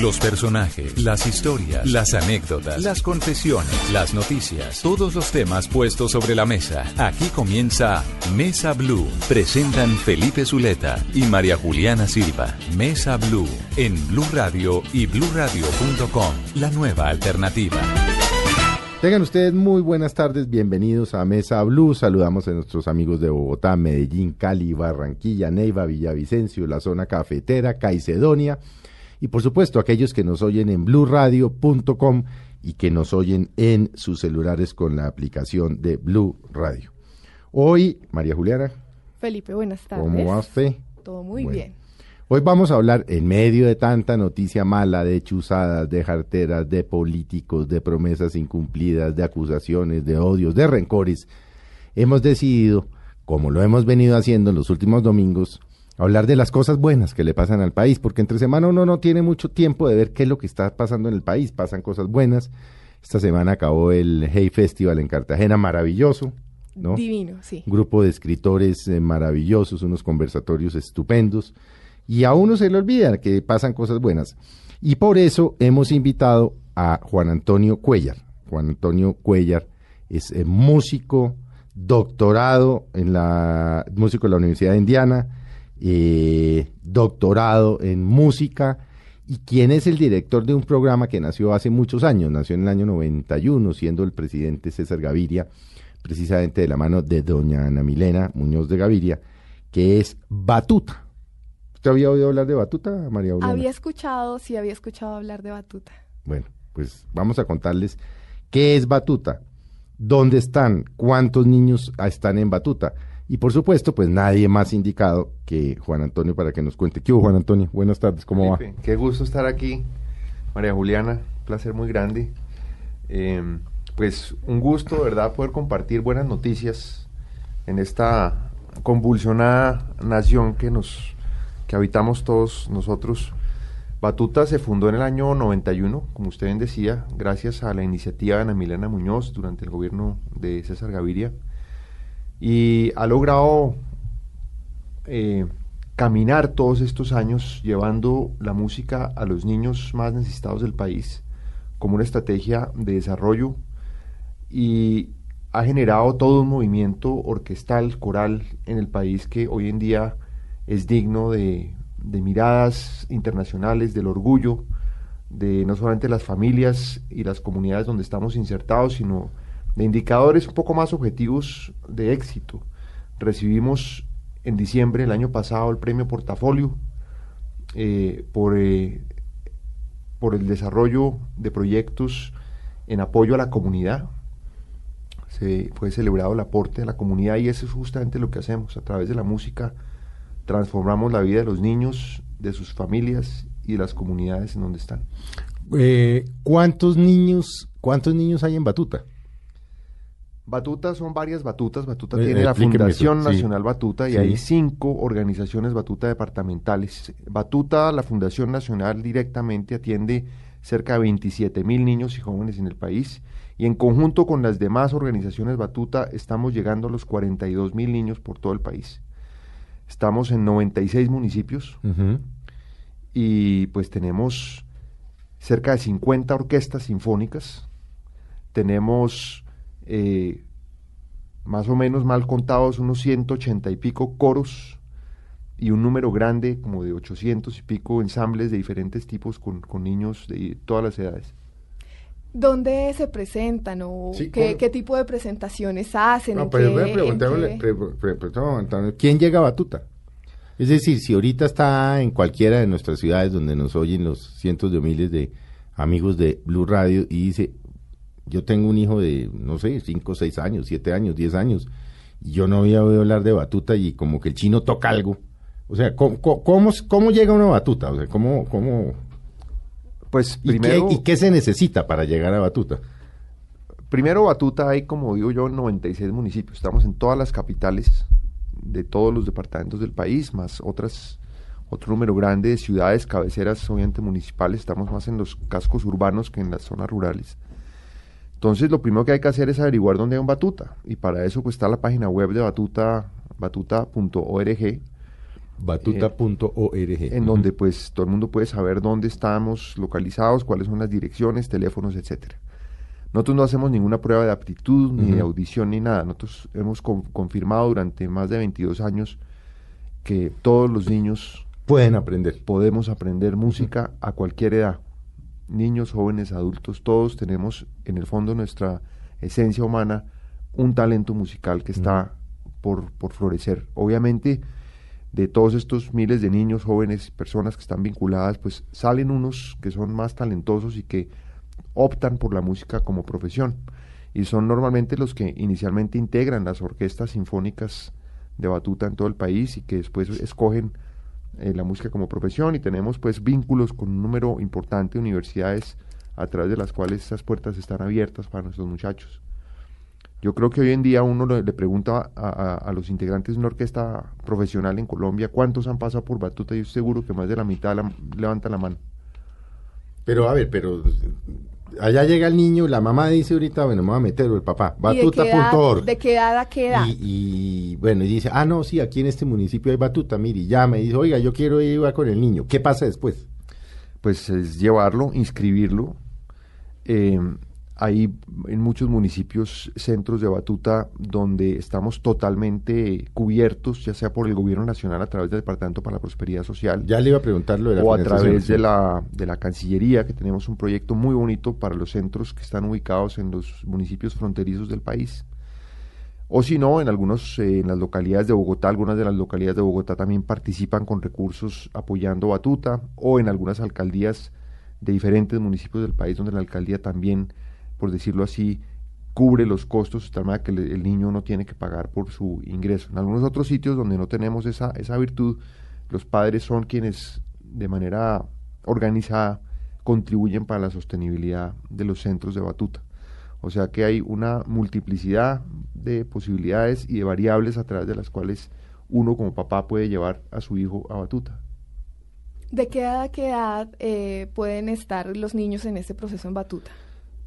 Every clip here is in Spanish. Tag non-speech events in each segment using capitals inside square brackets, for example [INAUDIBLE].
Los personajes, las historias, las anécdotas, las confesiones, las noticias, todos los temas puestos sobre la mesa. Aquí comienza Mesa Blue. Presentan Felipe Zuleta y María Juliana Silva. Mesa Blue en Blue Radio y bluradio.com. La nueva alternativa. Tengan ustedes muy buenas tardes, bienvenidos a Mesa Blue. Saludamos a nuestros amigos de Bogotá, Medellín, Cali, Barranquilla, Neiva, Villavicencio, la zona cafetera, Caicedonia y por supuesto aquellos que nos oyen en bluradio.com y que nos oyen en sus celulares con la aplicación de Blue Radio. Hoy, María Juliana, Felipe, buenas tardes. ¿cómo va usted? Todo muy Bueno. bien. Hoy vamos a hablar, en medio de tanta noticia mala, de chuzadas, de jarteras, de políticos, de promesas incumplidas, de acusaciones, de odios, de rencores, hemos decidido, como lo hemos venido haciendo en los últimos domingos, hablar de las cosas buenas que le pasan al país, porque entre semana uno no tiene mucho tiempo de ver qué es lo que está pasando en el país, pasan cosas buenas. Esta semana acabó el Hey Festival en Cartagena, maravilloso, ¿no? Divino, sí. un grupo de escritores eh, maravillosos, unos conversatorios estupendos, y a uno se le olvida que pasan cosas buenas. Y por eso hemos invitado a Juan Antonio Cuellar. Juan Antonio Cuellar es eh, músico, doctorado en la músico de la Universidad de Indiana, eh, doctorado en música y quien es el director de un programa que nació hace muchos años, nació en el año 91, siendo el presidente César Gaviria, precisamente de la mano de doña Ana Milena Muñoz de Gaviria, que es Batuta. ¿Usted había oído hablar de Batuta, María? Había escuchado, sí, había escuchado hablar de Batuta. Bueno, pues vamos a contarles qué es Batuta, dónde están, cuántos niños están en Batuta. Y por supuesto, pues nadie más indicado que Juan Antonio para que nos cuente. ¿Qué hubo, Juan Antonio? Buenas tardes, ¿cómo Felipe, Qué gusto estar aquí, María Juliana, placer muy grande. Eh, pues un gusto, ¿verdad?, poder compartir buenas noticias en esta convulsionada nación que nos que habitamos todos nosotros. Batuta se fundó en el año 91, como usted bien decía, gracias a la iniciativa de Ana Milena Muñoz durante el gobierno de César Gaviria y ha logrado eh, caminar todos estos años llevando la música a los niños más necesitados del país como una estrategia de desarrollo y ha generado todo un movimiento orquestal, coral en el país que hoy en día es digno de, de miradas internacionales, del orgullo de no solamente las familias y las comunidades donde estamos insertados, sino de indicadores un poco más objetivos de éxito. Recibimos en diciembre del año pasado el premio Portafolio eh, por, eh, por el desarrollo de proyectos en apoyo a la comunidad. Se fue celebrado el aporte de la comunidad y eso es justamente lo que hacemos. A través de la música transformamos la vida de los niños, de sus familias y de las comunidades en donde están. Eh, ¿Cuántos niños, cuántos niños hay en Batuta? Batuta son varias batutas. Batuta Eh, tiene la Fundación eso, sí. Nacional Batuta y Sí. hay cinco organizaciones Batuta departamentales. Batuta, la Fundación Nacional directamente atiende cerca de 27 mil niños y jóvenes en el país y en conjunto con las demás organizaciones Batuta estamos llegando a los 42 mil niños por todo el país. Estamos en 96 municipios Ujú. y pues tenemos cerca de 50 orquestas sinfónicas, tenemos eh, más o menos mal contados unos 180 y pico coros y un número grande como de 800 y pico ensambles de diferentes tipos con, con niños de todas las edades. ¿Dónde se presentan o Sí, qué, qué tipo de presentaciones hacen? No, ¿En pero qué- voy a en preguntarle, qué- pre- pre- pre- no, Antonio, ¿quién llega a Batuta? Es decir, si ahorita está en cualquiera de nuestras ciudades donde nos oyen los cientos de miles de amigos de Blue Radio y dice, yo tengo un hijo de, no sé, 5, 6 años, 7 años, 10 años, y yo no había oído hablar de Batuta y como que el chino toca algo. O sea, ¿cómo, cómo, cómo- cómo llega una Batuta? O sea, ¿cómo, cómo, Pues ¿Y, primero, qué, y qué se necesita para llegar a Batuta? primero Batuta hay, como digo yo, 96 municipios. Estamos en todas las capitales de todos los departamentos del país, más otras otro número grande de ciudades, cabeceras obviamente municipales, estamos más en los cascos urbanos que en las zonas rurales. Entonces lo primero que hay que hacer es averiguar dónde hay un Batuta y para eso pues está la página web de Batuta, batuta.org, Batuta.org. en donde pues todo el mundo puede saber dónde estamos localizados, cuáles son las direcciones, teléfonos, etcétera. Nosotros no hacemos ninguna prueba de aptitud, ni de audición, ni nada. Nosotros hemos con- confirmado durante más de 22 años que todos los niños Pueden aprender. podemos aprender música a cualquier edad. Niños, jóvenes, adultos, todos tenemos en el fondo nuestra esencia humana un talento musical que está por, por florecer. Obviamente, de todos estos miles de niños, jóvenes, personas que están vinculadas, pues salen unos que son más talentosos y que optan por la música como profesión. Y son normalmente los que inicialmente integran las orquestas sinfónicas de batuta en todo el país y que después escogen eh, la música como profesión y tenemos pues vínculos con un número importante de universidades a través de las cuales esas puertas están abiertas para nuestros muchachos. Yo creo que hoy en día uno le, pregunta a, los integrantes de una orquesta profesional en Colombia cuántos han pasado por batuta y yo seguro que más de la mitad la- levanta la mano. Pero a ver, pero allá llega el niño, la mamá dice ahorita, bueno, me voy a meter, o el papá, ¿Y de qué, edad, batuta.org. ¿De qué edad a qué edad? Y, y, bueno, y dice, ah, no, sí, aquí en este municipio hay batuta, mire, y llama y dice, oiga, yo quiero ir con el niño. ¿Qué pasa después? pues es llevarlo, inscribirlo. Eh, hay en muchos municipios centros de batuta donde estamos totalmente cubiertos, ya sea por el gobierno nacional a través del Departamento para la Prosperidad Social Ya le iba a preguntar lo de la o a través de la, de la Cancillería, que tenemos un proyecto muy bonito para los centros que están ubicados en los municipios fronterizos del país. O si no, en algunos, eh, en las localidades de Bogotá, algunas de las localidades de Bogotá también participan con recursos apoyando Batuta, o en algunas alcaldías de diferentes municipios del país donde la alcaldía también, por decirlo así, cubre los costos de manera que el niño no tiene que pagar por su ingreso. En algunos otros sitios donde no tenemos esa, esa virtud, los padres son quienes de manera organizada contribuyen para la sostenibilidad de los centros de batuta. O sea que hay una multiplicidad de posibilidades y de variables a través de las cuales uno como papá puede llevar a su hijo a batuta. ¿De qué edad qué edad eh, pueden estar los niños en este proceso en batuta?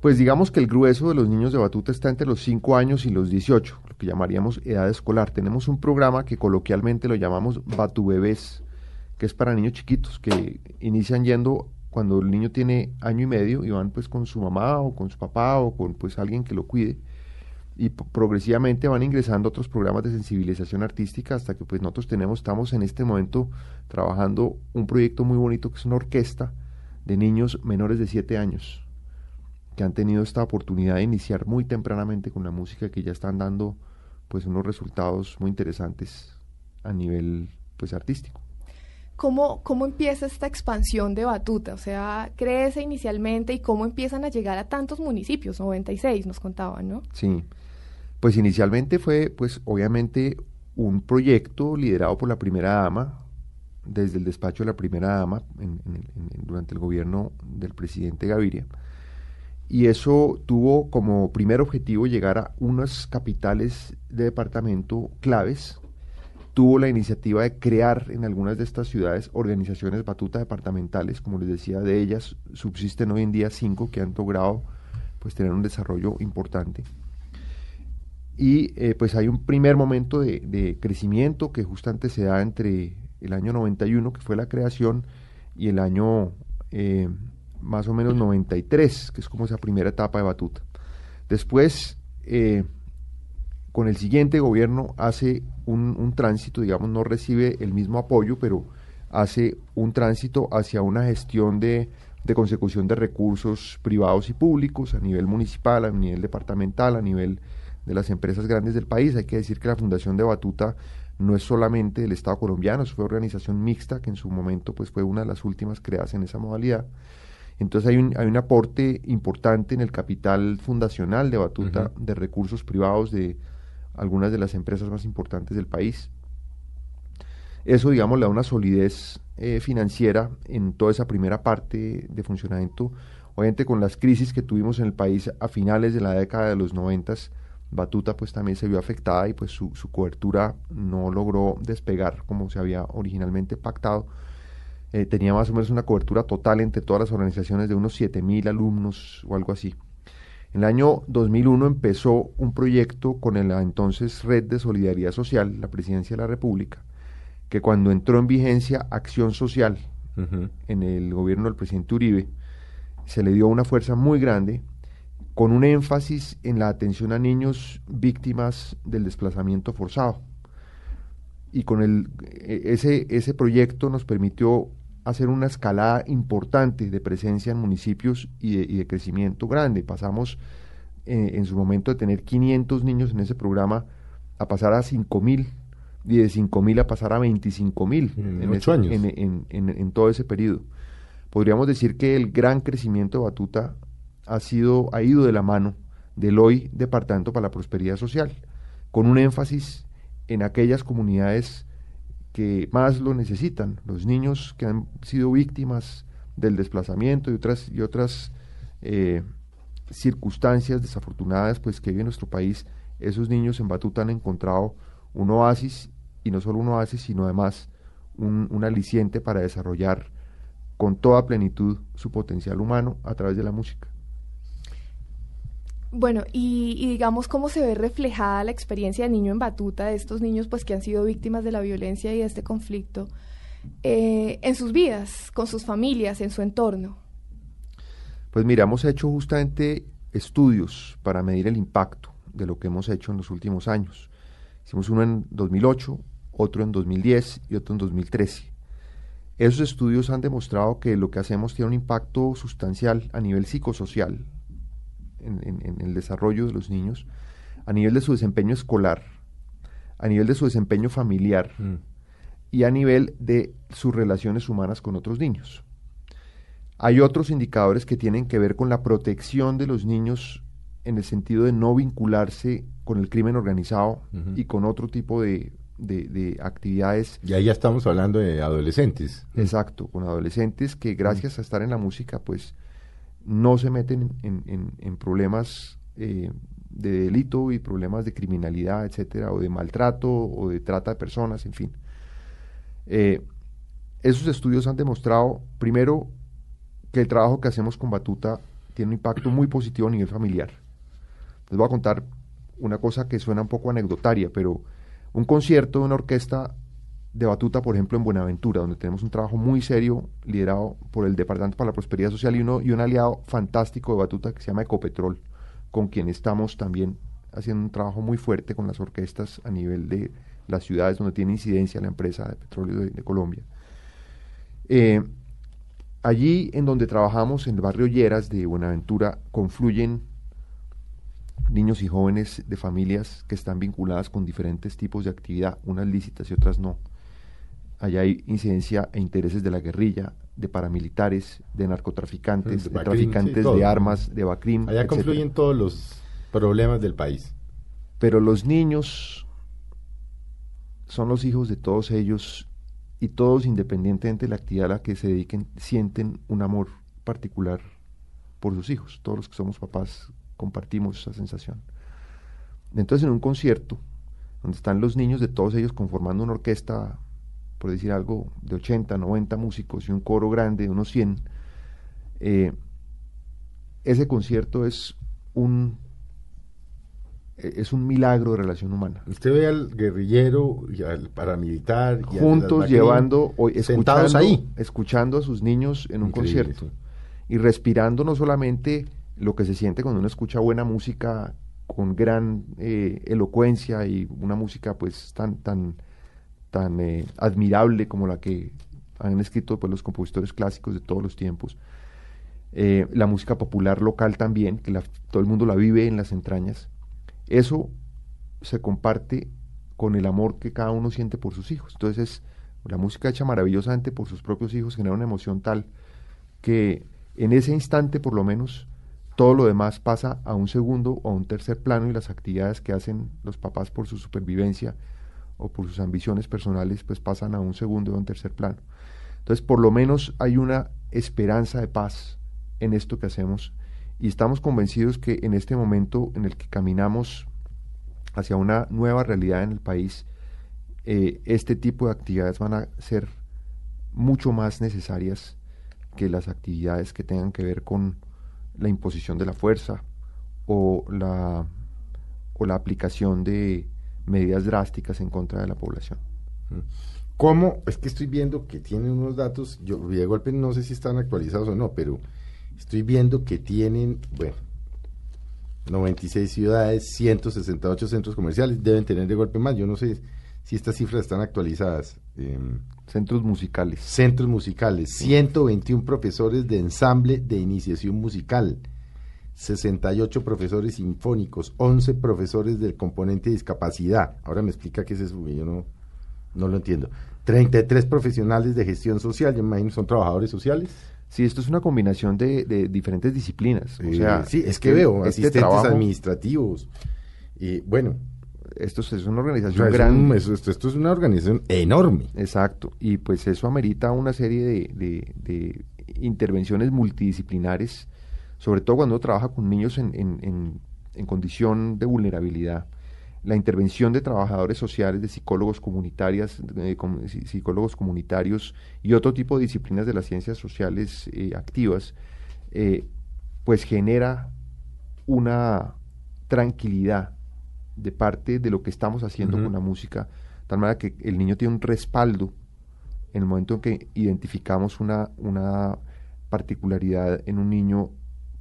Pues digamos que el grueso de los niños de batuta está entre los 5 años y los 18, lo que llamaríamos edad escolar. Tenemos un programa que coloquialmente lo llamamos Batubebés, que es para niños chiquitos que inician yendo cuando el niño tiene año y medio y van pues con su mamá o con su papá o con pues alguien que lo cuide y progresivamente van ingresando otros programas de sensibilización artística hasta que pues nosotros tenemos, estamos en este momento trabajando un proyecto muy bonito que es una orquesta de niños menores de 7 años que han tenido esta oportunidad de iniciar muy tempranamente con la música que ya están dando pues unos resultados muy interesantes a nivel pues artístico. ¿Cómo, ¿Cómo empieza esta expansión de batuta? O sea, crece inicialmente y cómo empiezan a llegar a tantos municipios, 96 nos contaban, ¿no? Sí, pues inicialmente fue pues obviamente un proyecto liderado por la primera dama, desde el despacho de la primera dama en- en- en- durante el gobierno del presidente Gaviria. Y eso tuvo como primer objetivo llegar a unas capitales de departamento claves. Tuvo la iniciativa de crear en algunas de estas ciudades organizaciones batuta departamentales, como les decía, de ellas subsisten hoy en día cinco que han logrado pues tener un desarrollo importante. Y eh, pues hay un primer momento de, crecimiento que justamente se da entre el año 91, que fue la creación, y el año eh, más o menos 93, que es como esa primera etapa de batuta. Después, eh, con el siguiente gobierno hace un, tránsito, digamos, no recibe el mismo apoyo, pero hace un tránsito hacia una gestión de, de consecución de recursos privados y públicos a nivel municipal, a nivel departamental, a nivel de las empresas grandes del país. Hay que decir que la Fundación de Batuta no es solamente del Estado colombiano, es fue organización mixta que en su momento pues fue una de las últimas creadas en esa modalidad. Entonces hay un, hay un aporte importante en el capital fundacional de Batuta de recursos privados de algunas de las empresas más importantes del país. Eso, digamos, le da una solidez eh, financiera en toda esa primera parte de funcionamiento. Obviamente con las crisis que tuvimos en el país a finales de la década de los noventas, Batuta pues también se vio afectada y pues su, su cobertura no logró despegar como se había originalmente pactado. Eh, tenía más o menos una cobertura total entre todas las organizaciones de unos 7.000 alumnos o algo así. En el año 2001 empezó un proyecto con la entonces Red de Solidaridad Social, la Presidencia de la República, que cuando entró en vigencia Acción Social en el gobierno del presidente Uribe, se le dio una fuerza muy grande con un énfasis en la atención a niños víctimas del desplazamiento forzado. Y con el, e, ese, ese proyecto nos permitió hacer una escalada importante de presencia en municipios y de, crecimiento grande. Pasamos eh, en su momento de tener 500 niños en ese programa a pasar a 5.000 y de 5.000 a pasar a 25.000 en, en, años. En, en, todo ese periodo. Podríamos decir que el gran crecimiento de Batuta ha, sido, ha ido de la mano del hoy Departamento para la Prosperidad Social, con un énfasis en aquellas comunidades que más lo necesitan, los niños que han sido víctimas del desplazamiento y otras, y otras eh, circunstancias desafortunadas pues, que vive nuestro país, esos niños en Batuta han encontrado un oasis, y no solo un oasis, sino además un, un aliciente para desarrollar con toda plenitud su potencial humano a través de la música. Bueno, y, digamos cómo se ve reflejada la experiencia de niño en batuta, de estos niños pues que han sido víctimas de la violencia y de este conflicto, eh, en sus vidas, con sus familias, en su entorno. Pues mira, hemos hecho justamente estudios para medir el impacto de lo que hemos hecho en los últimos años. Hicimos uno en 2008, otro en 2010 y otro en 2013. Esos estudios han demostrado que lo que hacemos tiene un impacto sustancial a nivel psicosocial, en, el desarrollo de los niños, a nivel de su desempeño escolar, a nivel de su desempeño familiar mm. y a nivel de sus relaciones humanas con otros niños. Hay otros indicadores que tienen que ver con la protección de los niños en el sentido de no vincularse con el crimen organizado y con otro tipo de, actividades. Y ahí ya estamos hablando de adolescentes. Exacto, con adolescentes que gracias a estar en la música, pues no se meten en, problemas eh, de delito y problemas de criminalidad, etcétera, o de maltrato o de trata de personas, en fin. Eh, esos estudios han demostrado, primero, que el trabajo que hacemos con Batuta tiene un impacto muy positivo a nivel familiar. Les voy a contar una cosa que suena un poco anecdotaria, pero un concierto de una orquesta de Batuta, por ejemplo, en Buenaventura, donde tenemos un trabajo muy serio liderado por el Departamento para la Prosperidad Social y, un aliado fantástico de Batuta que se llama Ecopetrol, con quien estamos también haciendo un trabajo muy fuerte con las orquestas a nivel de las ciudades donde tiene incidencia la empresa de petróleo de, Colombia. Eh, allí en donde trabajamos, en el barrio Lleras de Buenaventura, confluyen niños y jóvenes de familias que están vinculadas con diferentes tipos de actividad, unas lícitas y otras no Allá hay incidencia e intereses de la guerrilla, de paramilitares, de narcotraficantes, de, traficantes de armas, de Bacrim. Allá confluyen todos los problemas del país. Pero los niños son los hijos de todos ellos y todos, independientemente de la actividad a la que se dediquen, sienten un amor particular por sus hijos. Todos los que somos papás compartimos esa sensación. Entonces, en un concierto, donde están los niños de todos ellos conformando una orquesta por decir algo, de 80, 90 músicos y un coro grande de unos 100, eh, ese concierto es un es un milagro de relación humana. Usted ve al guerrillero y al paramilitar juntos llevando o escuchando, ahí, escuchando a sus niños en un concierto y respirando no solamente lo que se siente cuando uno escucha buena música con gran eh, elocuencia y una música pues tan tan tan eh, admirable como la que han escrito pues, los compositores clásicos de todos los tiempos. Eh, la música popular local también, que todo el mundo la vive en las entrañas. Eso se comparte con el amor que cada uno siente por sus hijos. Entonces, la música hecha maravillosamente por sus propios hijos genera una emoción tal que en ese instante, por lo menos, todo lo demás pasa a un segundo o a un tercer plano y las actividades que hacen los papás por su supervivencia o por sus ambiciones personales, pues pasan a un segundo o un tercer plano. Entonces, por lo menos hay una esperanza de paz en esto que hacemos y estamos convencidos que en este momento en el que caminamos hacia una nueva realidad en el país, eh, este tipo de actividades van a ser mucho más necesarias que las actividades que tengan que ver con la imposición de la fuerza o la, o la aplicación de medidas drásticas en contra de la población. ¿Cómo? Es que estoy viendo que tienen unos datos, yo de golpe no sé si están actualizados o no, pero estoy viendo que tienen, bueno, 96 ciudades, 168 centros comerciales, deben tener de golpe más, yo no sé si estas cifras están actualizadas. Em, centros musicales. Centros musicales, 121 profesores de ensamble de iniciación musical, 68 profesores sinfónicos, 11 profesores del componente de discapacidad. Ahora me explica qué es eso, porque yo no, no lo entiendo. 33 profesionales de gestión social, yo me imagino son trabajadores sociales. Sí, esto es una combinación de, diferentes disciplinas. o sea, sí, es que veo este asistentes administrativos. Y bueno, esto es una organización grande. esto, es una organización enorme. Exacto. Y pues eso amerita una serie de, de, intervenciones multidisciplinares, sobre todo cuando uno trabaja con niños en, en, en, condición de vulnerabilidad. La intervención de trabajadores sociales, de psicólogos comunitarias, psicólogos comunitarios y otro tipo de disciplinas de las ciencias sociales eh, activas, eh, pues genera una tranquilidad de parte de lo que estamos haciendo con la música, tal manera que el niño tiene un respaldo en el momento en que identificamos una, una particularidad en un niño,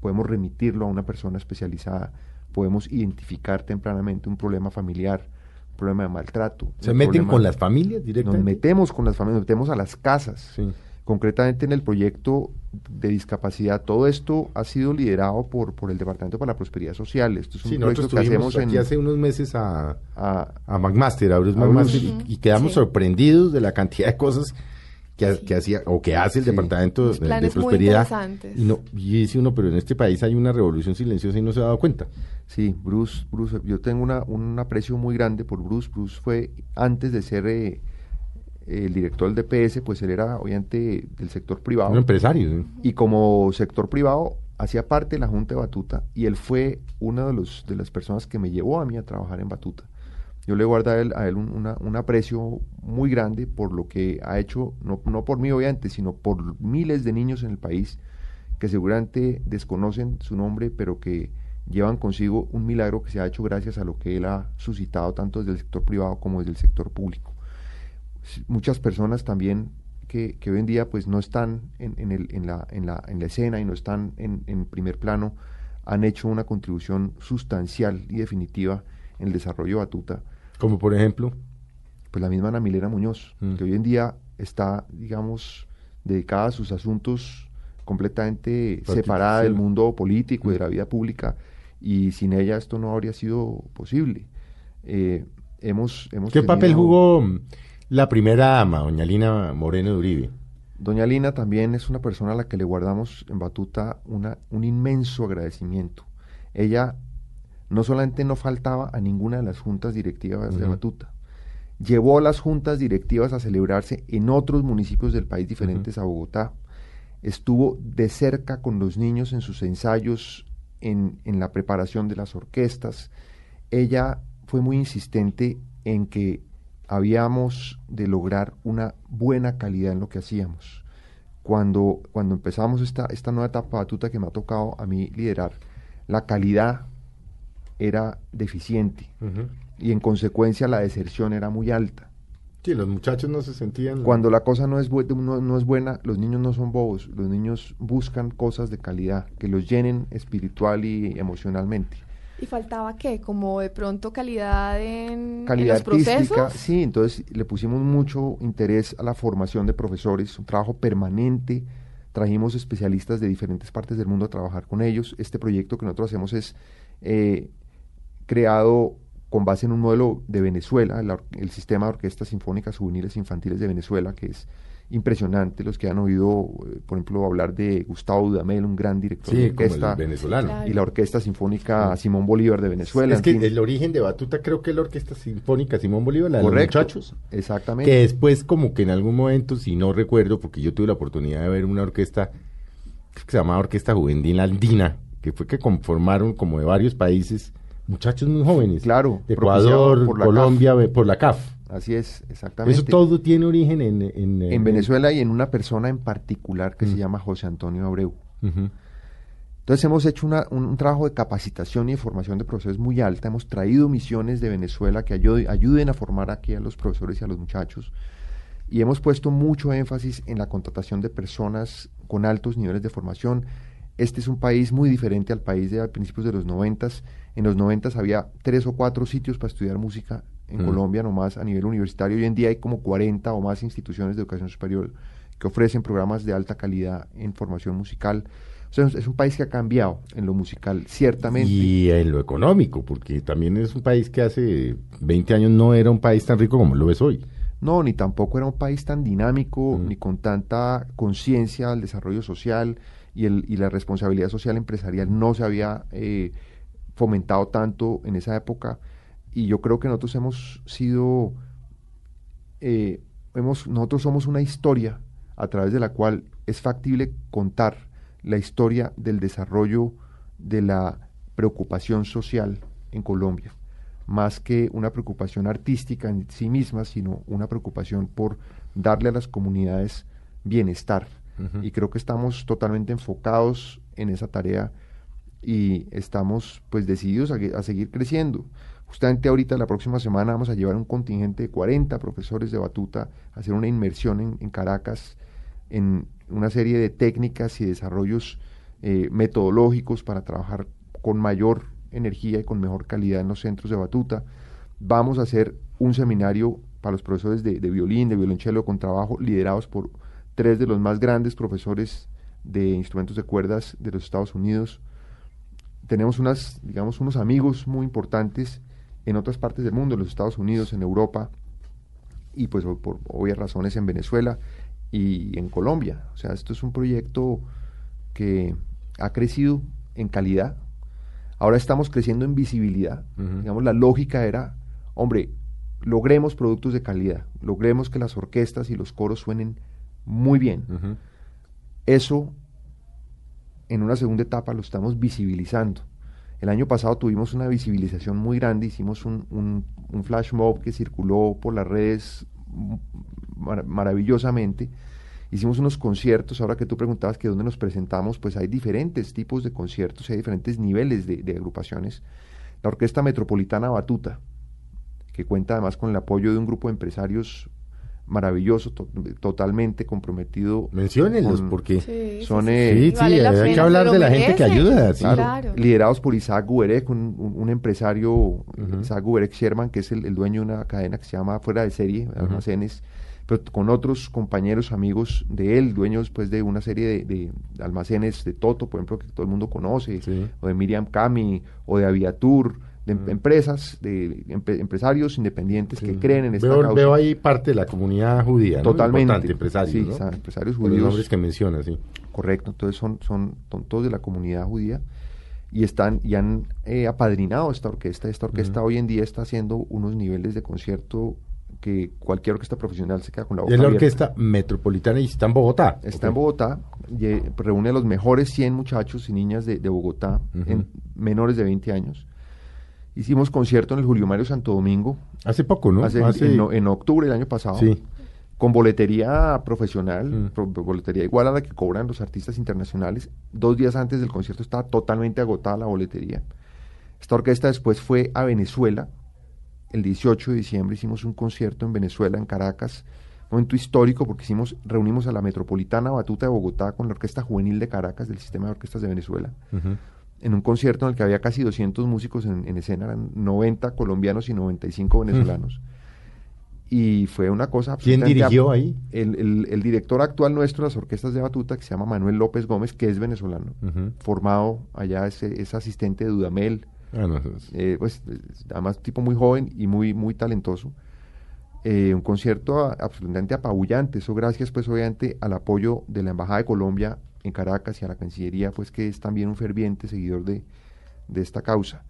podemos remitirlo a una persona especializada, podemos identificar tempranamente un problema familiar, un problema de maltrato. ¿Se meten con las familias directamente? Nos metemos con las familias, nos metemos a las casas. Sí concretamente en el proyecto de discapacidad. Todo esto ha sido liderado por, por el Departamento para la Prosperidad Social. Esto es un proyecto que hacemos aquí hace unos meses a, a, a McMaster, a Bruce McMaster, y, quedamos sorprendidos de la cantidad de cosas que, que hacía o que hace el Departamento de, Prosperidad. y, no, y dice uno, pero en este país hay una revolución silenciosa y no se ha dado cuenta. Sí, Bruce, Bruce yo tengo una, un aprecio muy grande por Bruce. Bruce fue, antes de ser... Eh, el director del DPS, pues él era obviamente del sector privado. Un empresario. Y como sector privado hacía parte de la Junta de Batuta y él fue una de, los, de las personas que me llevó a mí a trabajar en Batuta. Yo le guardo a él, a él un, aprecio muy grande por lo que ha hecho, no, no por mí obviamente, sino por miles de niños en el país que seguramente desconocen su nombre, pero que llevan consigo un milagro que se ha hecho gracias a lo que él ha suscitado tanto desde el sector privado como desde el sector público. Muchas personas también que, hoy en día pues no están en, el, en, la, en, la, la escena y no están en, primer plano, han hecho una contribución sustancial y definitiva el desarrollo de Batuta. Como por ejemplo. Pues la misma Ana Milena Muñoz, mm. que hoy en día está, digamos, dedicada a sus asuntos completamente separada del mundo político y de la mm. vida pública, y sin ella esto no habría sido posible. Eh, hemos, hemos ¿Qué papel jugó la primera ama, doña Lina Moreno de Uribe. Doña Lina también es una persona a la que le guardamos en Batuta una, un inmenso agradecimiento. Ella no solamente no faltaba a ninguna de las juntas directivas de Batuta, llevó las juntas directivas a celebrarse en otros municipios del país diferentes a Bogotá. Estuvo de cerca con los niños en sus ensayos, en, en la preparación de las orquestas. Ella fue muy insistente en que habíamos de lograr una buena calidad en lo que hacíamos. Cuando, cuando empezamos esta, esta nueva etapa batuta que me ha tocado a mí liderar, la calidad era deficiente y en consecuencia la deserción era muy alta. Sí, los muchachos no se sentían... Cuando la cosa no es, no, no es buena, los niños no son bobos, los niños buscan cosas de calidad que los llenen espiritual y emocionalmente. ¿Y faltaba qué? Como de pronto calidad en, calidad los procesos. Sí, entonces le pusimos mucho interés a la formación de profesores, un trabajo permanente. Trajimos especialistas de diferentes partes del mundo a trabajar con ellos. Este proyecto que nosotros hacemos es eh, creado con base en un modelo de Venezuela, el, el, sistema de orquestas sinfónicas juveniles infantiles de Venezuela, que es impresionante. Los que han oído, eh, por ejemplo, hablar de Gustavo Dudamel, un gran director Sí, de como el orquesta. venezolano. Claro. Y la Orquesta Sinfónica Simón Bolívar de Venezuela. Es que fin. el origen de Batuta creo que es la Orquesta Sinfónica Simón Bolívar, la de los Correcto. muchachos. Exactamente. Que después como que en algún momento, si no recuerdo, porque yo tuve la oportunidad de ver una orquesta que se llamaba Orquesta Juvenil Andina, que fue que conformaron como de varios países muchachos muy jóvenes. Claro, De Ecuador, por Colombia, por la CAF. Así es, exactamente. Eso todo tiene origen en... En, en Venezuela y en una persona en particular que se llama José Antonio Abreu. Entonces hemos hecho una- un, un trabajo de capacitación y de formación de profesores muy alta. Hemos traído misiones de Venezuela que ayude- ayuden a formar aquí a los profesores y a los muchachos. Y hemos puesto mucho énfasis en la contratación de personas con altos niveles de formación. Este es un país muy diferente al país de a principios de los noventas. En los noventas había tres o cuatro sitios para estudiar música en Mm. Colombia nomás a nivel universitario. Hoy en día hay como 40 o más instituciones de educación superior que ofrecen programas de alta calidad en formación musical. O sea, es- es un país que ha cambiado en lo musical, ciertamente. Y en lo económico, porque también es un país que hace 20 años no era un país tan rico como lo es hoy. No, ni tampoco era un país tan dinámico, Mm. ni con tanta conciencia al desarrollo social y, el, y la responsabilidad social empresarial no se había eh, fomentado tanto en esa época. Y yo creo que nosotros hemos sido, eh, hemos, nosotros somos una historia a través de la cual es factible contar la historia del desarrollo de la preocupación social en Colombia más que una preocupación artística en sí misma, sino una preocupación por darle a las comunidades bienestar. Y creo que estamos totalmente enfocados en esa tarea y estamos pues decididos a, seguir creciendo. Justamente ahorita, la próxima semana, vamos a llevar un contingente de 40 profesores de batuta a hacer una inmersión en, en Caracas en una serie de técnicas y desarrollos eh, metodológicos para trabajar con mayor energía y con mejor calidad en los centros de batuta. Vamos a hacer un seminario para los profesores de, de violín, de violonchelo, con trabajo liderados por tres de los más grandes profesores de instrumentos de cuerdas de los Estados Unidos. Tenemos unas, digamos, unos amigos muy importantes en otras partes del mundo, en los Estados Unidos, en Europa y pues por obvias razones en Venezuela y en Colombia. O sea, esto es un proyecto que ha crecido en calidad. Ahora estamos creciendo en visibilidad. Digamos, la lógica era, hombre, logremos productos de calidad, logremos que las orquestas y los coros suenen muy bien. Eso, en una segunda etapa, lo estamos visibilizando. El año pasado tuvimos una visibilización muy grande, hicimos un, flash mob que circuló por las redes mar- maravillosamente. Hicimos unos conciertos, ahora que tú preguntabas que dónde nos presentamos, pues hay diferentes tipos de conciertos, hay diferentes niveles de, de agrupaciones. La Orquesta Metropolitana Batuta, que cuenta además con el apoyo de un grupo de empresarios maravilloso, to- totalmente comprometido. Menciónenlos, con- porque... Sí, Son, sí, eh, Sí, Vale hay pena, que hablar de la gente que ayuda. sí. Claro. liderados por Isaac Guberek, un, un- un empresario. Isaac Guberek Sherman, que es el, el dueño de una cadena que se llama Fuera de Serie, Almacenes, pero con otros compañeros, amigos de él, dueños pues de una serie de, de almacenes de Toto, por ejemplo, que todo el mundo conoce, Sí. o de Miriam Cami, o de Aviatur, de em- empresas, de empre- empresarios independientes que creen en esta veo, causa. veo ahí parte de la comunidad judía, ¿no? Totalmente. Importante, empresarios, empresarios Por los judíos. nombres que mencionas, sí. Correcto, entonces son, son, son todos de la comunidad judía y están y han eh, apadrinado esta orquesta. Esta orquesta hoy en día está haciendo unos niveles de concierto que cualquier orquesta profesional se queda con la boca Es la abierta. orquesta metropolitana y está en Bogotá. Está en Bogotá, y, reúne a los mejores 100 muchachos y niñas de, de Bogotá, en menores de 20 años. Hicimos concierto en el Julio Mario Santo Domingo Hace poco, ¿no? hace- Hace- en, octubre del año pasado Sí. con boletería profesional, Mm. pro- boletería igual a la que cobran los artistas internacionales. Dos días antes del concierto estaba totalmente agotada la boletería. Esta orquesta después fue a Venezuela. El 18 de diciembre hicimos un concierto en Venezuela, en Caracas. Momento histórico porque hicimos, reunimos a la Metropolitana Batuta de Bogotá con la Orquesta Juvenil de Caracas del Sistema de Orquestas de Venezuela. En un concierto en el que había casi 200 músicos en, en escena, eran 90 colombianos y 95 venezolanos. Y fue una cosa ¿Quién dirigió ahí? el, el- el director actual nuestro de las orquestas de batuta, que se llama Manuel López Gómez, que es venezolano, Ujú. formado allá, es, es asistente de Dudamel, Ah, no, es- eh, pues es- además tipo muy joven y muy, muy talentoso. eh, un concierto absolutamente apabullante, eso gracias pues obviamente al apoyo de la Embajada de Colombia en Caracas y a la Cancillería pues que es también un ferviente seguidor de, de esta causa.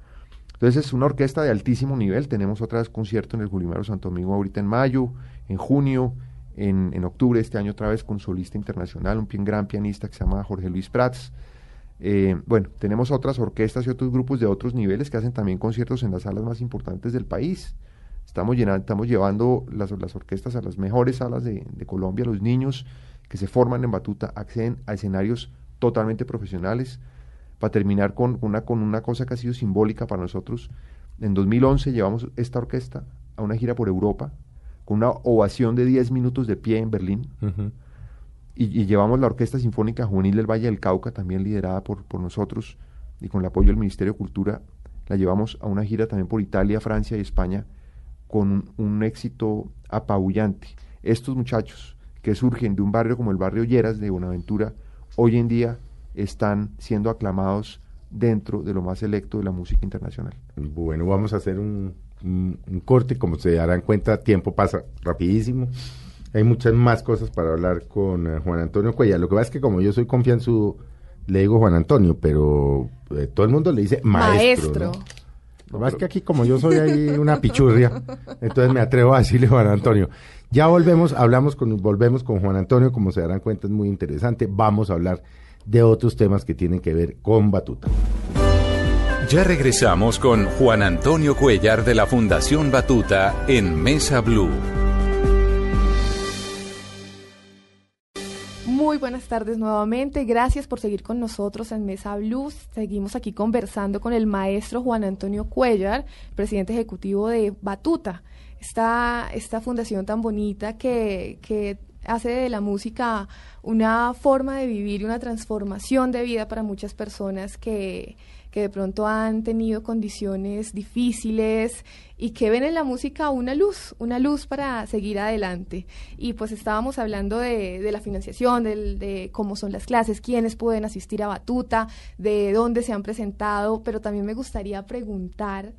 Entonces es una orquesta de altísimo nivel, tenemos otra vez concierto en el Julimaro Santo Domingo ahorita en mayo, en junio, en, en, octubre este año otra vez con solista internacional, un gran pianista que se llama Jorge Luis Prats. Eh, bueno, tenemos otras orquestas y otros grupos de otros niveles que hacen también conciertos en las salas más importantes del país. Estamos, llenando, estamos llevando las, las orquestas a las mejores salas de, de Colombia. Los niños que se forman en batuta acceden a escenarios totalmente profesionales. Para terminar con una, con una cosa que ha sido simbólica para nosotros, en 2011 llevamos esta orquesta a una gira por Europa, con una ovación de 10 minutos de pie en Berlín. Y, y llevamos la Orquesta Sinfónica Juvenil del Valle del Cauca, también liderada por, por nosotros y con el apoyo del Ministerio de Cultura. La llevamos a una gira también por Italia, Francia y España con un, un éxito apabullante. Estos muchachos que surgen de un barrio como el barrio Lleras de Buenaventura, hoy en día están siendo aclamados dentro de lo más selecto de la música internacional. Bueno, vamos a hacer un, un- un corte, como se darán cuenta, tiempo pasa rapidísimo. Hay muchas más cosas para hablar con eh, Juan Antonio Cuellar. Lo que pasa es que como yo soy confianzudo, le digo Juan Antonio, pero eh, todo el mundo le dice maestro. Maestro. ¿no? Lo que pasa es que aquí como yo soy ahí una pichurria, entonces me atrevo a decirle Juan Antonio. Ya volvemos, hablamos con, volvemos con Juan Antonio, como se darán cuenta es muy interesante. Vamos a hablar de otros temas que tienen que ver con Batuta. Ya regresamos con Juan Antonio Cuellar de la Fundación Batuta en Mesa Blue. Muy buenas tardes nuevamente. Gracias por seguir con nosotros en Mesa Blues. Seguimos aquí conversando con el maestro Juan Antonio Cuellar, presidente ejecutivo de Batuta, esta, esta fundación tan bonita que, que hace de la música una forma de vivir y una transformación de vida para muchas personas que, que de pronto han tenido condiciones difíciles y que ven en la música una luz, una luz para seguir adelante. Y pues estábamos hablando de, de la financiación, del- de cómo son las clases, quiénes pueden asistir a Batuta, de dónde se han presentado, pero también me gustaría preguntar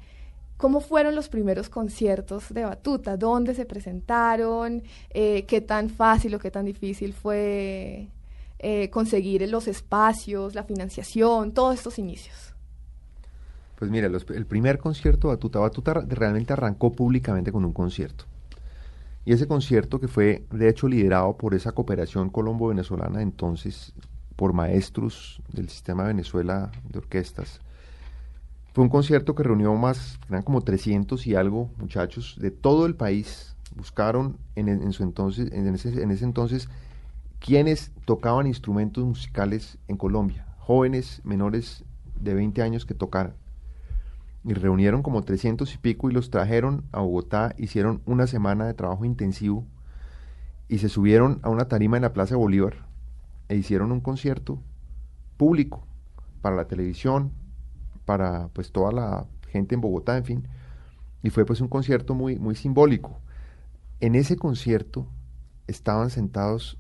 cómo fueron los primeros conciertos de Batuta, dónde se presentaron, Eh, qué tan fácil o qué tan difícil fue eh, conseguir los espacios, la financiación, todos estos inicios. Pues mira, el primer concierto Batuta, Batuta realmente arrancó públicamente con un concierto. Y ese concierto que fue, de hecho, liderado por esa cooperación colombo-venezolana entonces, por maestros del sistema Venezuela de orquestas, fue un concierto que reunió más, eran como 300 y algo muchachos de todo el país. Buscaron en, su entonces, en ese, en ese entonces quienes tocaban instrumentos musicales en Colombia, jóvenes menores de 20 años que tocaran. Y reunieron como 300 y pico y los trajeron a Bogotá, hicieron una semana de trabajo intensivo y se subieron a una tarima en la Plaza Bolívar e hicieron un concierto público para la televisión, para pues toda la gente en Bogotá, en fin. Y fue pues un concierto muy, muy simbólico. En ese concierto estaban sentados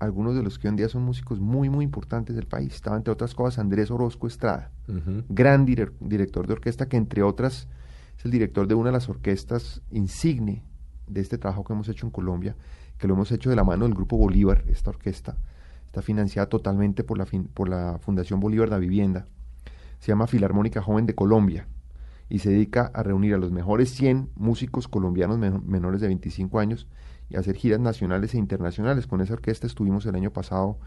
algunos de los que hoy en día son músicos muy, muy importantes del país. Estaba, entre otras cosas, Andrés Orozco Estrada, gran direc- director de orquesta, que entre otras es el director de una de las orquestas insigne de este trabajo que hemos hecho en Colombia, que lo hemos hecho de la mano del Grupo Bolívar, esta orquesta. Está financiada totalmente por la, fin- por la Fundación Bolívar de la Vivienda. Se llama Filarmónica Joven de Colombia y se dedica a reunir a los mejores 100 músicos colombianos men- menores de 25 años y hacer giras nacionales e internacionales. Con esa orquesta estuvimos el año pasado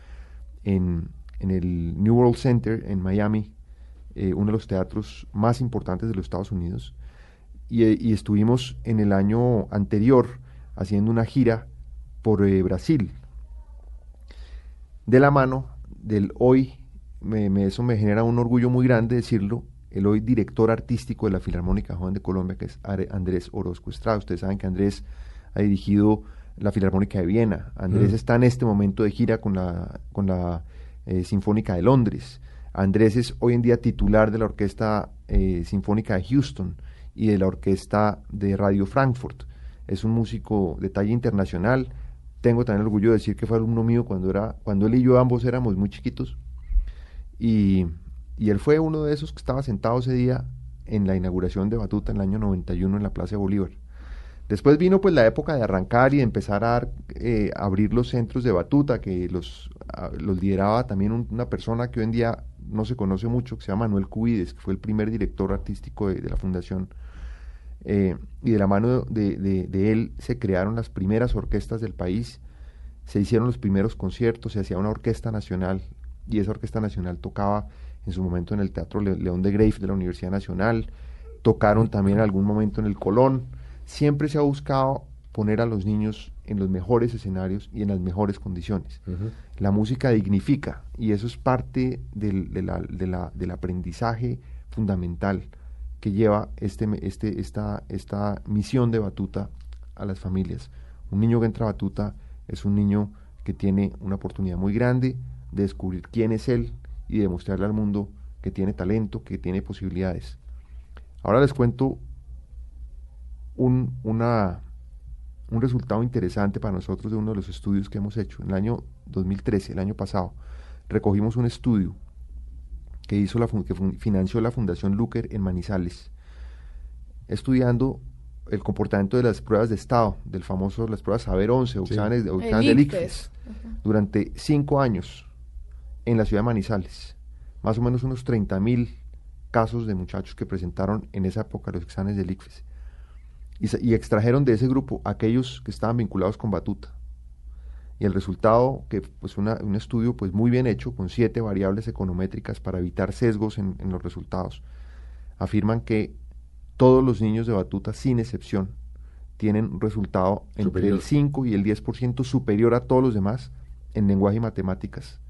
en, en el New World Center en Miami, eh, uno de los teatros más importantes de los Estados Unidos. Y, eh, estuvimos en el año anterior haciendo una gira por eh, Brasil, de la mano del hoy, me, me- eso me genera un orgullo muy grande decirlo, el hoy director artístico de la Filarmónica Joven de Colombia, que es Andrés Orozco Estrada. Ustedes saben que Andrés ha dirigido la Filarmónica de Viena. Andrés Mm. está en este momento de gira con la, con la eh, Sinfónica de Londres. Andrés es hoy en día titular de la Orquesta eh, Sinfónica de Houston y de la Orquesta de Radio Frankfurt. Es un músico de talla internacional. Tengo también el orgullo de decir que fue alumno mío cuando, era, cuando él y yo ambos éramos muy chiquitos. Y, él fue uno de esos que estaba sentado ese día en la inauguración de Batuta en el año 91 en la Plaza Bolívar. Después vino pues la época de arrancar y de empezar a eh, abrir los centros de batuta, que los, los lideraba también una persona que hoy en día no se conoce mucho, que se llama Manuel Cubides, que fue el primer director artístico de, la fundación. Eh, y de la mano de, de, él se crearon las primeras orquestas del país, se hicieron los primeros conciertos, se hacía una orquesta nacional y esa orquesta nacional tocaba en su momento en el Teatro León de Grave de la Universidad Nacional, tocaron también en algún momento en el Colón siempre se ha buscado poner a los niños en los mejores escenarios y en las mejores condiciones. La música dignifica y eso es parte del, del aprendizaje fundamental que lleva este, este, esta, esta misión de batuta a las familias. Un niño que entra a batuta es un niño que tiene una oportunidad muy grande de descubrir quién es él y de mostrarle al mundo que tiene talento, que tiene posibilidades. Ahora les cuento un, una, un resultado interesante para nosotros de uno de los estudios que hemos hecho. En el año 2013, el año pasado, recogimos un estudio que, hizo la, que financió la Fundación Luker en Manizales, estudiando el comportamiento de las pruebas de estado, del famoso, las pruebas Saber 11 o exámenes, del ICFES, durante cinco años en la ciudad de Manizales. Más o menos unos 30 mil casos de muchachos que presentaron en esa época los exámenes del ICFES y, extrajeron de ese grupo aquellos que estaban vinculados con Batuta. Y el resultado, que pues un estudio pues muy bien hecho, con siete variables econométricas para evitar sesgos en, los resultados, afirman que todos los niños de Batuta, sin excepción, tienen un resultado entre el 5 y el 10% superior a todos los demás en lenguaje y matemáticas,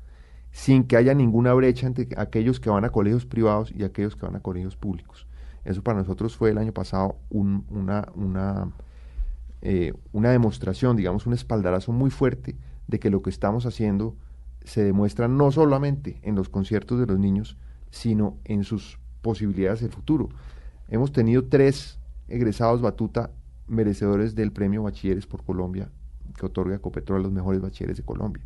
sin que haya ninguna brecha entre aquellos que van a colegios privados y aquellos que van a colegios públicos. Eso para nosotros fue el año pasado una, una, eh, una demostración, digamos, un espaldarazo muy fuerte de que lo que estamos haciendo se demuestra no solamente en los conciertos de los niños, sino en sus posibilidades de futuro. Hemos tenido tres egresados Batuta merecedores del premio Bachilleres por Colombia que otorga Copetrol a los mejores bachilleres de Colombia.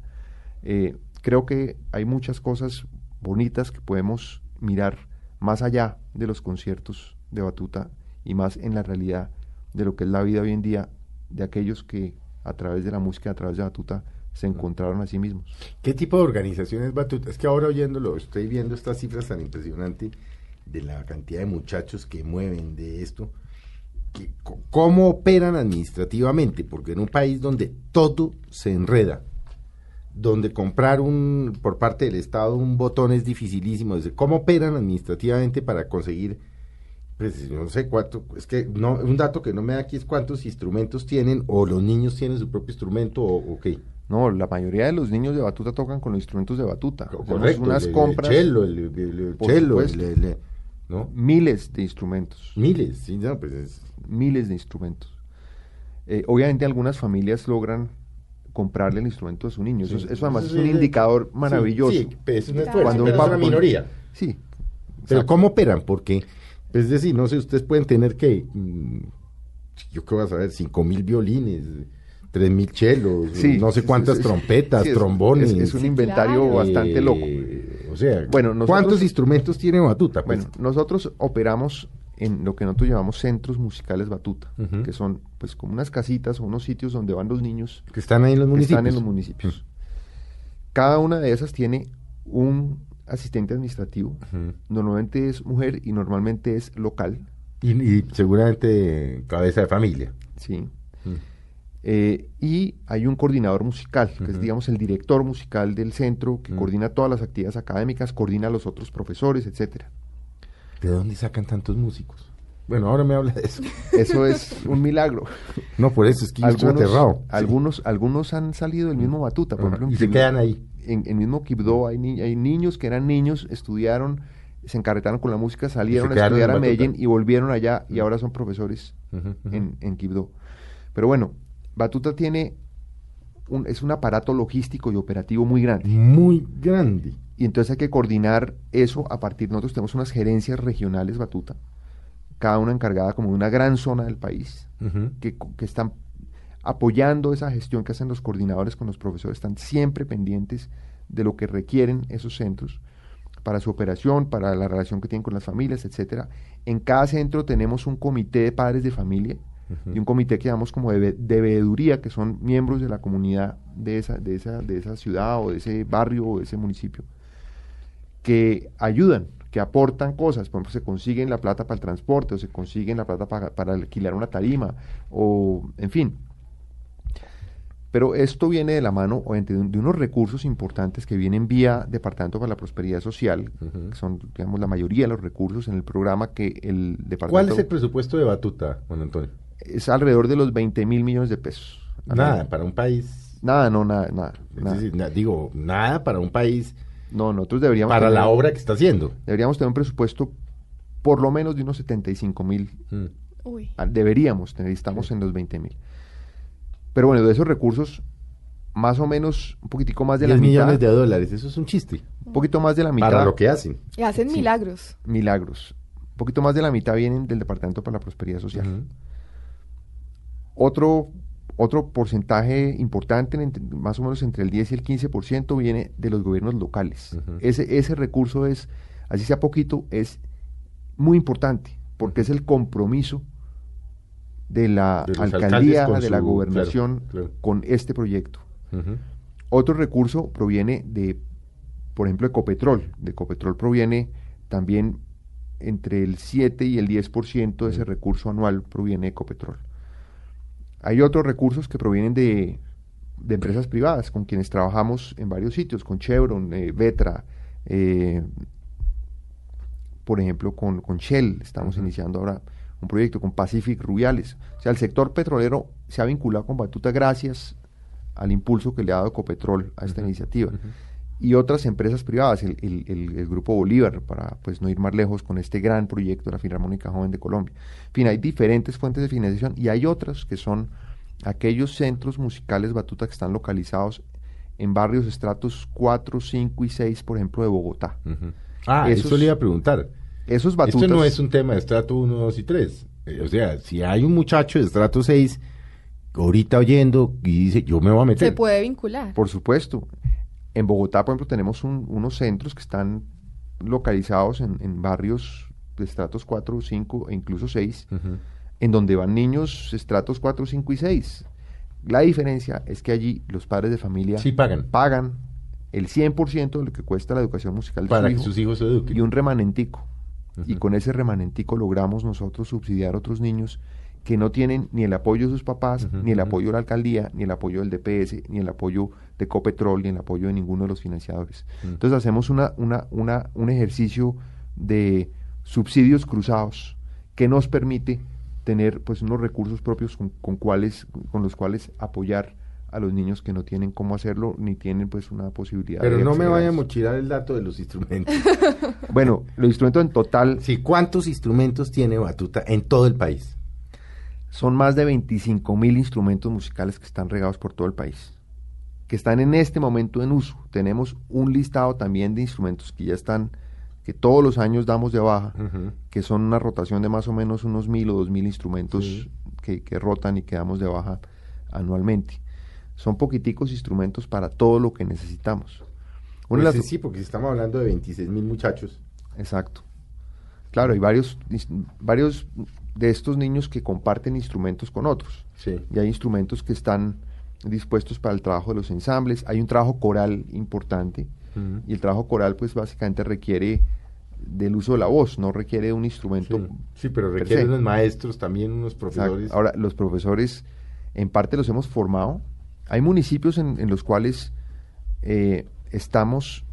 Eh, creo que hay muchas cosas bonitas que podemos mirar más allá de los conciertos de batuta y más en la realidad de lo que es la vida hoy en día de aquellos que a través de la música, a través de batuta, se encontraron a sí mismos. ¿Qué tipo de organización es Batuta? Es que ahora oyéndolo, estoy viendo estas cifras tan impresionantes de la cantidad de muchachos que mueven de esto. ¿Cómo operan administrativamente? Porque en un país donde todo se enreda, donde comprar un por parte del Estado un botón es dificilísimo. ¿Cómo operan administrativamente para conseguir, pues no sé cuánto, es que no, un dato que no me da aquí es cuántos instrumentos tienen o los niños tienen su propio instrumento o, qué. No, la mayoría de los niños de batuta tocan con los instrumentos de batuta. Correcto, unas compras. El el, ¿no? Miles de instrumentos. Miles, sí, no, pues Miles de instrumentos. Eh, obviamente algunas familias logran comprarle el instrumento a su niño. eso, además es un indicador maravilloso. Sí, es un esfuerzo, Cuando es una minoría. Sí. Pero ¿cómo operan? Porque, es decir, no sé, ustedes pueden tener que, mm, yo qué voy a saber, cinco mil violines, tres mil chelos, no sé cuántas trompetas, trombones. Es, un inventario bastante loco. Eh, o sea, bueno, ¿cuántos instrumentos tiene Batuta? Pues? Bueno, nosotros operamos en lo que nosotros llamamos centros musicales batuta, que son pues como unas casitas o unos sitios donde van los niños que están ahí en los municipios. Están en los municipios. Cada una de esas tiene un asistente administrativo. Normalmente es mujer y normalmente es local. Y, seguramente cabeza de familia. Sí. Eh, y hay un coordinador musical, que es, digamos, el director musical del centro, que coordina todas las actividades académicas, coordina a los otros profesores, etcétera. ¿De dónde sacan tantos músicos? Bueno, ahora me habla de eso. Eso es un milagro. No, por eso es que yo estoy aterrado. Algunos, algunos han salido del mismo Batuta, por ejemplo. Y se quedan ahí. En el mismo Quibdó hay, hay niños que eran niños, estudiaron, se encarretaron con la música, salieron a estudiar a Medellín y volvieron allá y ahora son profesores en, en Quibdó. Pero bueno, Batuta tiene un, es un aparato logístico y operativo muy grande. Muy grande. Y entonces hay que coordinar eso a partir, nosotros tenemos unas gerencias regionales Batuta, cada una encargada como de una gran zona del país, que, que, están apoyando esa gestión que hacen los coordinadores con los profesores, están siempre pendientes de lo que requieren esos centros para su operación, para la relación que tienen con las familias, etcétera. En cada centro tenemos un comité de padres de familia y un comité que llamamos como de, de veeduría, que son miembros de la comunidad de esa, de, esa, de esa ciudad o de ese barrio o de ese municipio, que ayudan, que aportan cosas, por ejemplo, se consiguen la plata para el transporte o se consiguen la plata para, para alquilar una tarima o, en fin. Pero esto viene de la mano de, un- de unos recursos importantes que vienen vía Departamento para la Prosperidad Social, que son, digamos, la mayoría de los recursos en el programa que el Departamento... ¿Cuál es el presupuesto de Batuta, Juan Antonio? Es alrededor de los 20 mil millones de pesos. Nada, para un país. Nada, no, nada, nada. es nada. decir, na- digo, nada para un país, No, nosotros deberíamos... para tener- la obra que está haciendo. Deberíamos tener un presupuesto por lo menos de unos 75 mil. Mm. Uy. Ah, Deberíamos tener, y estamos en los 20 mil. Pero bueno, de esos recursos, más o menos, un poquitico más de la 10 mitad. millones de dólares, eso es un chiste. Un poquito más de la mitad. Para lo que hacen. Y hacen Sí. milagros. Milagros. Un poquito más de la mitad vienen del Departamento para la Prosperidad Social. Otro, otro porcentaje importante, más o menos entre el 10 y el 15%, viene de los gobiernos locales. Ese, ese recurso es, así sea poquito, es muy importante, porque es el compromiso de la De alcaldía, de la gobernación claro, claro. con este proyecto. Otro recurso proviene de, por ejemplo, de Copetrol. De Copetrol proviene también entre el 7 y el 10% de ese recurso anual proviene de Copetrol. Hay otros recursos que provienen de, de empresas privadas con quienes trabajamos en varios sitios, con Chevron, eh, Vetra, eh, por ejemplo, con, con Shell. Estamos iniciando ahora un proyecto con Pacific Rubiales. O sea, el sector petrolero se ha vinculado con Batuta gracias al impulso que le ha dado Ecopetrol a esta iniciativa. Y otras empresas privadas, el, el- el- el Grupo Bolívar, para pues no ir más lejos con este gran proyecto de la Filarmónica Joven de Colombia. En fin, hay diferentes fuentes de financiación y hay otras que son aquellos centros musicales Batuta que están localizados en barrios estratos 4, 5 y 6, por ejemplo, de Bogotá. Ujú. Ah, Esos- eso le iba a preguntar. Esos batutas... Esto no es un tema de estrato 1, 2 y 3. Eh, o sea, si hay un muchacho de estrato 6 ahorita oyendo y dice, yo me voy a meter. Se puede vincular. Por supuesto. En Bogotá, por ejemplo, tenemos un- unos centros que están localizados en, en barrios de estratos 4, 5 e incluso 6, Ujú. en donde van niños estratos 4, 5 y 6. La diferencia es que allí los padres de familia Sí pagan. pagan el 100% de lo que cuesta la educación musical de Para su que sus hijos se eduquen. y un remanentico. Y con ese remanentico logramos nosotros subsidiar a otros niños que no tienen ni el apoyo de sus papás, ni el apoyo de la alcaldía, ni el apoyo del DPS, ni el apoyo de Copetrol, ni el apoyo de ninguno de los financiadores. Mm. Entonces hacemos una, una, una, un ejercicio de subsidios cruzados que nos permite tener pues unos recursos propios con, con cuales, con los cuales apoyar a los niños que no tienen cómo hacerlo ni tienen pues una posibilidad Pero de no me vaya a mochilar el dato de los instrumentos. [LAUGHS] Bueno, los instrumentos en total sí, ¿cuántos instrumentos tiene Batuta en todo el país? Son más de 25 mil instrumentos musicales que están regados por todo el país, que están en este momento en uso. Tenemos un listado también de instrumentos que ya están, que todos los años damos de baja, que son una rotación de más o menos unos mil o dos mil instrumentos Sí. que, que rotan y que damos de baja anualmente. Son poquiticos instrumentos para todo lo que necesitamos. Una Pues las- sí, porque estamos hablando de 26 mil muchachos. Exacto. Claro, hay varios, varios de estos niños que comparten instrumentos con otros. Sí. Y hay instrumentos que están dispuestos para el trabajo de los ensambles. Hay un trabajo coral importante. Y el trabajo coral, pues básicamente requiere del uso de la voz, no requiere un instrumento. Sí, sí, pero per requiere unos maestros, también unos Exacto. profesores. Ahora, los profesores, en parte los hemos formado. Hay municipios en, en los cuales eh, estamos,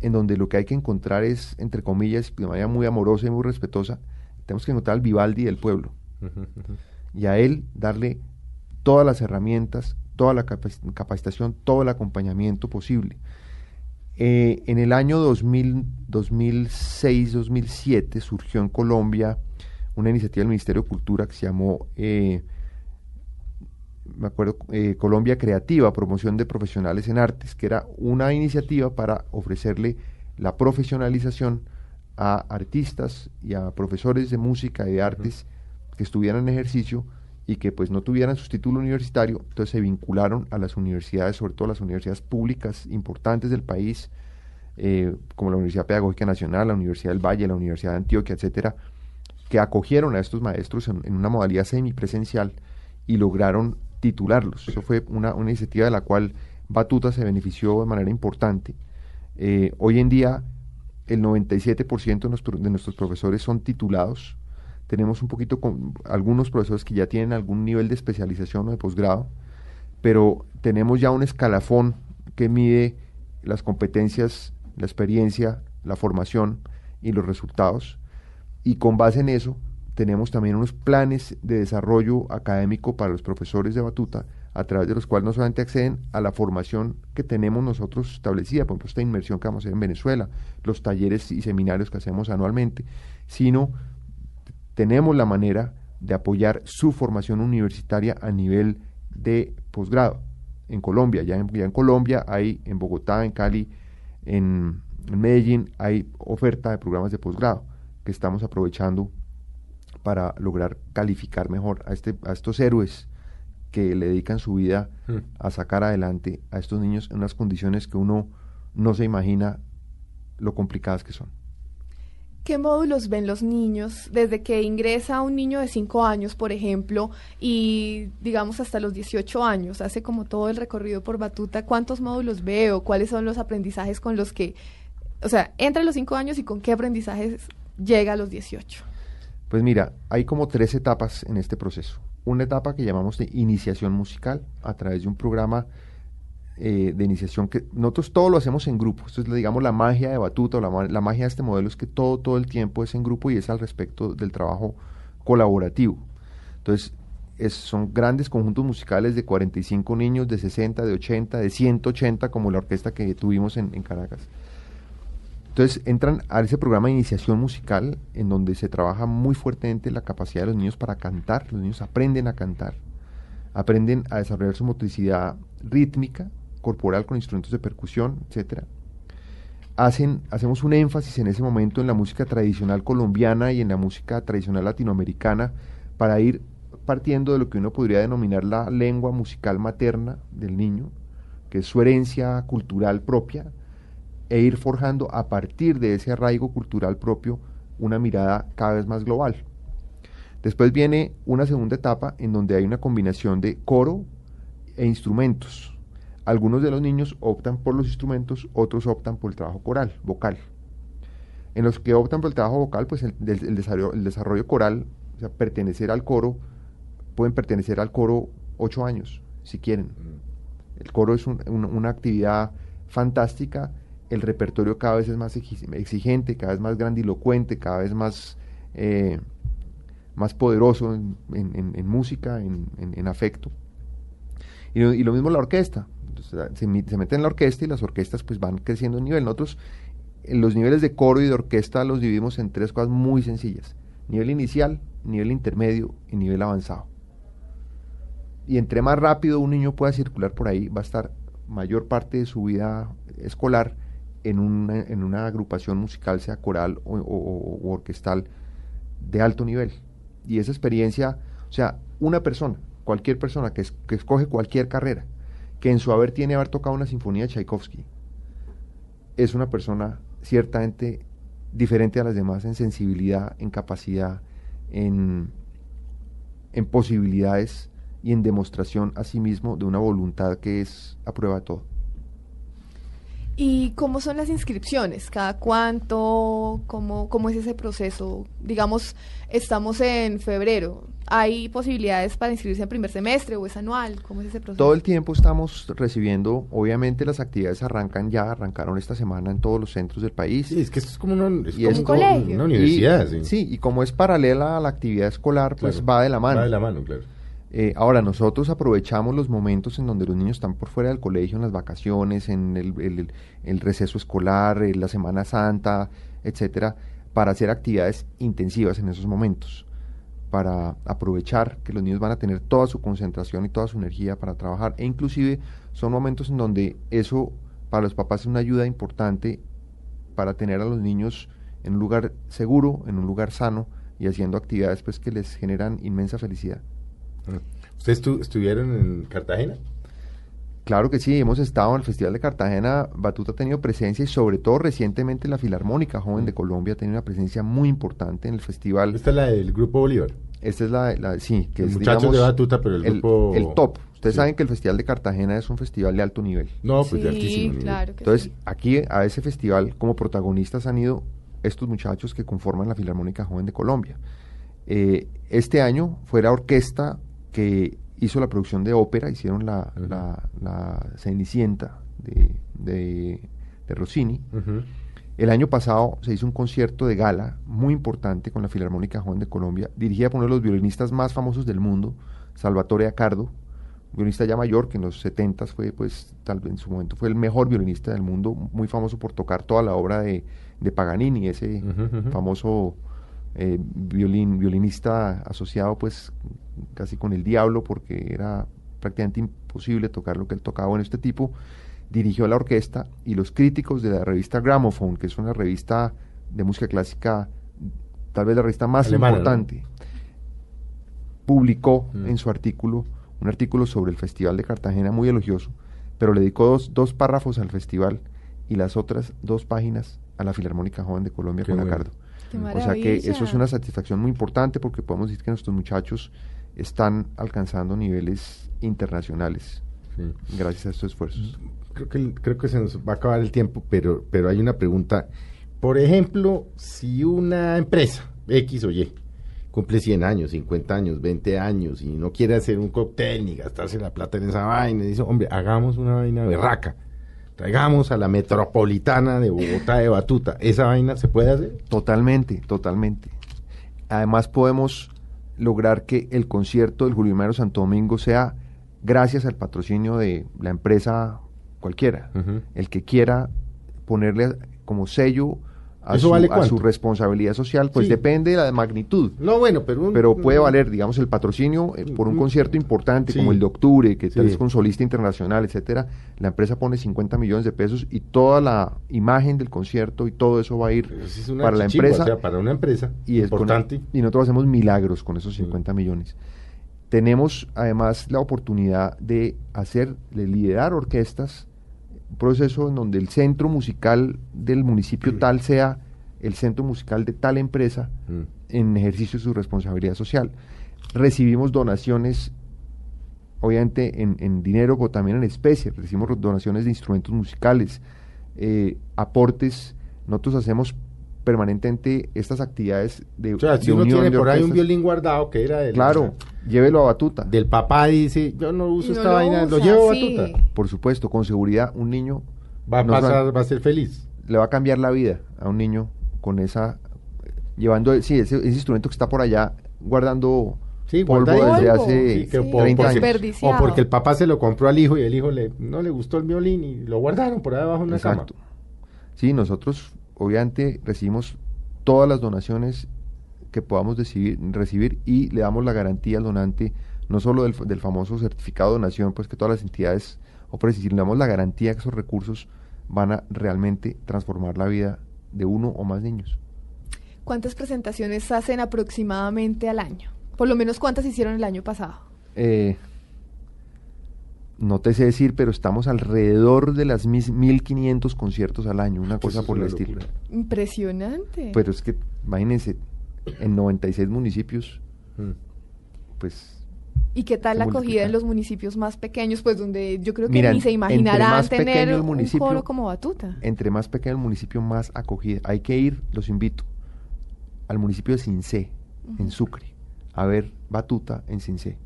en donde lo que hay que encontrar es, entre comillas, de manera muy amorosa y muy respetuosa, tenemos que encontrar al Vivaldi del pueblo y a él darle todas las herramientas, toda la capac- capacitación, todo el acompañamiento posible. Eh, en el año 2000 2006-2007 surgió en Colombia una iniciativa del Ministerio de Cultura que se llamó, eh, me acuerdo, eh, Colombia Creativa, Promoción de Profesionales en Artes, que era una iniciativa para ofrecerle la profesionalización a artistas y a profesores de música y de artes que estuvieran en ejercicio y que pues no tuvieran su título universitario, entonces se vincularon a las universidades, sobre todo las universidades públicas importantes del país, eh, como la Universidad Pedagógica Nacional, la Universidad del Valle, la Universidad de Antioquia, etcétera, que acogieron a estos maestros en, en una modalidad semipresencial y lograron titularlos. Eso fue una, una iniciativa de la cual Batuta se benefició de manera importante. Eh, hoy en día el 97% de, nuestro- de nuestros profesores son titulados. Tenemos un poquito con algunos profesores que ya tienen algún nivel de especialización o de posgrado, pero tenemos ya un escalafón que mide las competencias, la experiencia, la formación y los resultados. Y con base en eso, tenemos también unos planes de desarrollo académico para los profesores de batuta, a través de los cuales no solamente acceden a la formación que tenemos nosotros establecida, por ejemplo, esta inmersión que vamos a hacer en Venezuela, los talleres y seminarios que hacemos anualmente, sino tenemos la manera de apoyar su formación universitaria a nivel de posgrado en Colombia. Ya en, Colombia hay, en Bogotá, en Cali, en, en Medellín, hay oferta de programas de posgrado que estamos aprovechando para lograr calificar mejor a, este, a estos héroes que le dedican su vida Mm. a sacar adelante a estos niños en unas condiciones que uno no se imagina lo complicadas que son. ¿Qué módulos ven los niños desde que ingresa un niño de 5 años, por ejemplo, y digamos hasta los 18 años? Hace como todo el recorrido por Batuta. ¿Cuántos módulos veo? ¿Cuáles son los aprendizajes con los que, o sea, entra a los 5 años y con qué aprendizajes llega a los 18? Pues mira, hay como tres etapas en este proceso. Una etapa que llamamos de iniciación musical a través de un programa eh, de iniciación que nosotros todo lo hacemos en grupo. Esto es, digamos, la magia de Batuta o la, la magia de este modelo es que todo, todo el tiempo es en grupo y es al respecto del trabajo colaborativo. Entonces, es- son grandes conjuntos musicales de 45 niños, de 60, de 80, de 180, como la orquesta que tuvimos en, en Caracas. Entonces entran a ese programa de iniciación musical en donde se trabaja muy fuertemente la capacidad de los niños para cantar. Los niños aprenden a cantar, aprenden a desarrollar su motricidad rítmica, corporal con instrumentos de percusión, etcétera. Hacen, hacemos un énfasis en ese momento en la música tradicional colombiana y en la música tradicional latinoamericana para ir partiendo de lo que uno podría denominar la lengua musical materna del niño, que es su herencia cultural propia, e ir forjando a partir de ese arraigo cultural propio una mirada cada vez más global. Después viene una segunda etapa en donde hay una combinación de coro e instrumentos. Algunos de los niños optan por los instrumentos, otros optan por el trabajo coral, vocal. En los que optan por el trabajo vocal, pues el, desarrollo, el desarrollo coral, o sea, pertenecer al coro, pueden pertenecer al coro ocho años, si quieren. El coro es un- un- una actividad fantástica, el repertorio cada vez es más exi- exigente, cada vez más grandilocuente, cada vez más, eh, más poderoso en, música, en, afecto. Y, lo- mismo la orquesta. Se, se mete en la orquesta y las orquestas pues van creciendo en nivel. Nosotros los niveles de coro y de orquesta los dividimos en tres cosas muy sencillas. Nivel inicial, nivel intermedio y nivel avanzado. Y entre más rápido un niño pueda circular por ahí, va a estar mayor parte de su vida escolar en una, en una agrupación musical, sea coral o, orquestal, de alto nivel. Y esa experiencia, o sea, una persona, cualquier persona que, que escoge cualquier carrera, que en su haber tiene haber tocado una sinfonía de Tchaikovsky, es una persona ciertamente diferente a las demás en sensibilidad, en capacidad, en, en posibilidades y en demostración a sí mismo de una voluntad que es a prueba de todo. ¿Y cómo son las inscripciones? ¿Cada cuánto? ¿Cómo, cómo es ese proceso? Digamos, estamos en febrero. ¿Hay posibilidades para inscribirse en primer semestre o es anual? ¿Cómo es ese proceso? Todo el tiempo estamos recibiendo, obviamente las actividades arrancan ya, arrancaron esta semana en todos los centros del país. Sí, es que esto es como una, es Y como es- Un colegio. una universidad. y, sí. sí, y como es paralela a la actividad escolar, pues Claro. va de la mano. Va de la mano, claro. Eh, ahora, nosotros aprovechamos los momentos en donde los niños están por fuera del colegio, en las vacaciones, en el, receso escolar, en la Semana Santa, etcétera, para hacer actividades intensivas en esos momentos, para aprovechar que los niños van a tener toda su concentración y toda su energía para trabajar. E inclusive son momentos en donde eso para los papás es una ayuda importante para tener a los niños en un lugar seguro, en un lugar sano y haciendo actividades pues que les generan inmensa felicidad. ¿Ustedes estu- estuvieron en Cartagena? Claro que sí, hemos estado en el Festival de Cartagena, Batuta ha tenido presencia y sobre todo recientemente la Filarmónica Joven de Colombia ha tenido una presencia muy importante en el festival. Esta es la del Grupo Bolívar. Esta es la, la sí, que Los es muchachos digamos, de Batuta, pero el grupo- el top. Ustedes Sí. saben que el Festival de Cartagena es un festival de alto nivel. No, pues de altísimo nivel. claro que Entonces, sí. aquí a ese festival como protagonistas han ido estos muchachos que conforman la Filarmónica Joven de Colombia. Eh, este año fue la orquesta que hizo la producción de ópera, hicieron la, la- la Cenicienta de, de- de Rossini. El año pasado se hizo un concierto de gala muy importante con la Filarmónica Joven de Colombia, dirigida por uno de los violinistas más famosos del mundo, Salvatore Accardo, violinista ya mayor que en los 70 fue, pues, tal vez en su momento fue el mejor violinista del mundo, muy famoso por tocar toda la obra de, de Paganini, ese famoso eh, violín, violinista asociado, pues, casi con el diablo, porque era prácticamente imposible tocar lo que él tocaba. Bueno, este tipo dirigió la orquesta y los críticos de la revista Gramophone, que es una revista de música clásica, tal vez la revista más Alemana, ¿no? importante, publicó Mm. en su artículo un artículo sobre el Festival de Cartagena muy elogioso, pero le dedicó dos, dos párrafos al festival y las otras dos páginas a la Filarmónica Joven de Colombia Qué con. Acardo. O sea que eso es una satisfacción muy importante porque podemos decir que nuestros muchachos están alcanzando niveles internacionales Sí. gracias a estos esfuerzos. Creo que, creo que se nos va a acabar el tiempo, pero, pero hay una pregunta. Por ejemplo, si una empresa, X o Y, cumple 100 años, 50 años, 20 años y no quiere hacer un cóctel ni gastarse la plata en esa vaina, y dice, hombre, hagamos una vaina berraca. Traigamos a la metropolitana de Bogotá de Batuta. ¿Esa vaina se puede hacer? Totalmente, totalmente. Además podemos lograr que el concierto del Julio Mario Santo Domingo sea gracias al patrocinio de la empresa cualquiera. El que quiera ponerle como sello a, ¿Eso su, vale a su responsabilidad social, pues Sí. depende de la magnitud. No, bueno, pero... un- Pero puede valer, digamos, el patrocinio eh, por un Mm, concierto importante sí. como el de octubre, que tal vez con solista internacional, etcétera. La empresa pone 50 millones de pesos y toda la imagen del concierto y todo eso va a ir es para la empresa. o sea, para una empresa y es con- importante. y nosotros hacemos milagros con esos 50 millones. Tenemos además la oportunidad de hacer, de liderar orquestas, un proceso en donde el centro musical del municipio tal sea el centro musical de tal empresa Mm. en ejercicio de su responsabilidad social. Recibimos donaciones, obviamente en, en dinero, pero también en especie. Recibimos donaciones de instrumentos musicales, eh, aportes. Nosotros hacemos permanentemente estas actividades de, O sea, si de uno unión tiene por ahí un violín guardado que era del, Claro, llévelo a Batuta. del papá dice, yo no uso no esta lo vaina, lo llevo a sí. Batuta. Por supuesto, con seguridad, un niño Va a pasar, va a ser feliz. le va a cambiar la vida a un niño con esa, llevando, sí, ese, ese instrumento que está por allá guardando Sí, polvo desde Polvo, hace Sí, que Sí, por- 30 porque- años. Desperdiciado. O porque el papá se lo compró al hijo y el hijo le, no le gustó el violín y lo guardaron por ahí abajo en una Exacto. cama. Sí, nosotros obviamente recibimos todas las donaciones que podamos recibir y le damos la garantía al donante, no solo del, del famoso certificado de donación, pues que todas las entidades ofrecen, sino le damos la garantía que esos recursos van a realmente transformar la vida de uno o más niños. ¿Cuántas presentaciones hacen aproximadamente al año? Por lo menos cuántas hicieron el año pasado. Eh, no te sé decir, pero estamos alrededor de las mis 1500 conciertos al año, una cosa es por el estilo. Impresionante. Pero es que, imagínense, en 96 municipios, Mm. pues ¿Y qué tal la acogida en los municipios más pequeños? Pues donde yo creo que Mira, ni se entre imaginarán más pequeño tener el un municipio, foro como Batuta. entre más pequeño el municipio, más acogida. Hay que ir, los invito, al municipio de Cincé, en Sucre, a ver Batuta en Cincé.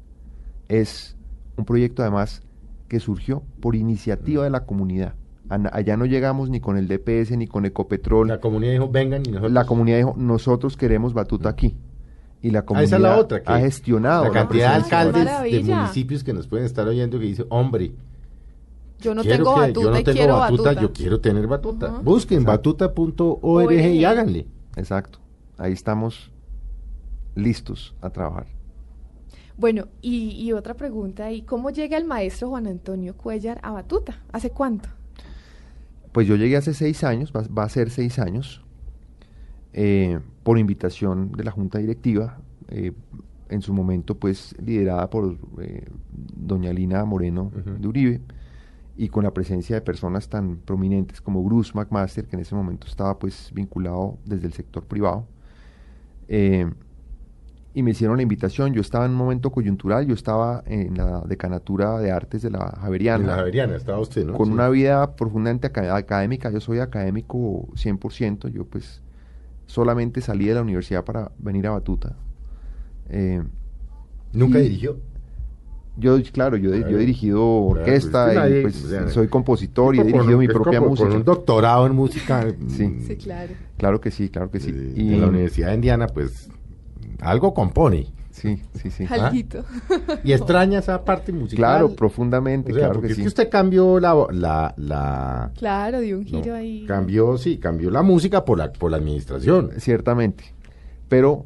Es un proyecto además que surgió por iniciativa de la comunidad. Allá no llegamos ni con el DPS ni con Ecopetrol. La comunidad dijo, vengan y nosotros... La comunidad dijo, nosotros queremos Batuta aquí. Y la Ah, comunidad esa es la otra. Que ha gestionado. La la cantidad de alcaldes de municipios que nos pueden estar oyendo que dice, hombre, Yo no quiero tengo que- Batuta yo no y tengo quiero batuta, Batuta. yo quiero tener batuta. Ajá. Busquen Exacto. batuta.org y háganle. Exacto. Ahí estamos listos a trabajar. Bueno, y, y otra pregunta, ¿y cómo llega el maestro Juan Antonio Cuellar a Batuta? ¿Hace cuánto? Pues yo llegué hace seis años, va, va a ser seis años, eh, por invitación de la Junta Directiva, eh, en su momento pues liderada por eh, doña Lina Moreno de Uribe. y con la presencia de personas tan prominentes como Bruce McMaster, que en ese momento estaba pues vinculado desde el sector privado. Y me hicieron la invitación. Yo estaba en un momento coyuntural, yo estaba en la decanatura de artes de la Javeriana. En la Javeriana estaba usted, ¿no? Con Sí. una vida profundamente aca- académica. Yo soy académico 100%. Yo pues solamente salí de la universidad para venir a Batuta. Eh, ¿Nunca dirigió? Yo, claro, yo, yo he dirigido Claro, orquesta pues, y pues soy compositor y he Con- dirigido mi propia como música. Con un doctorado en música. Sí. mm, Sí, claro. Claro que sí, claro que sí. Y- de la Universidad de Indiana, pues algo compone. Sí, sí, sí. Alguito. Y extraña esa parte musical. Claro, profundamente, O sea, claro porque que es sí. que usted cambió la, la, la Claro, dio un no, giro ahí. cambió, sí, cambió la música por la, por la administración. Ciertamente. Pero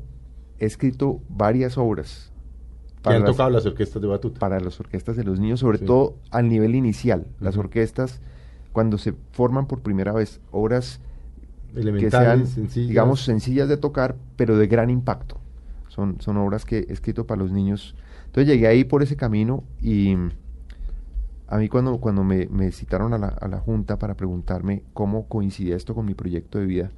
he escrito varias obras Que han las- tocado las orquestas de batuta. para las orquestas de los niños, sobre Sí. todo al nivel inicial. Las orquestas, cuando se forman por primera vez, obras que sean, sencillas. digamos, sencillas de tocar, pero de gran impacto. Son, son obras que he escrito para los niños. Entonces llegué ahí por ese camino y mm, a mí cuando, cuando me, me citaron a la, a la Junta para preguntarme cómo coincidía esto con mi proyecto de vida,